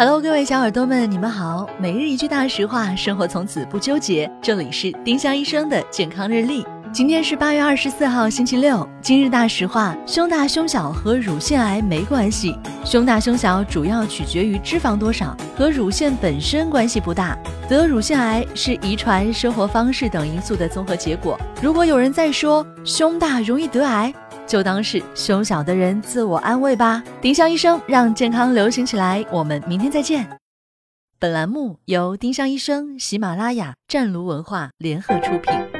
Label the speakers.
Speaker 1: Hello，各位小耳朵们，你们好。每日一句大实话，生活从此不纠结。这里是丁香医生的健康日历。今天是八月二十四号，星期六。今日大实话：胸大胸小和乳腺癌没关系。胸大胸小主要取决于脂肪多少，和乳腺本身关系不大。得乳腺癌是遗传、生活方式等因素的综合结果。如果有人在说胸大容易得癌，就当是胸小的人自我安慰吧。丁香医生让健康流行起来，我们明天再见。本栏目由丁香医生、喜马拉雅、湛卢文化联合出品。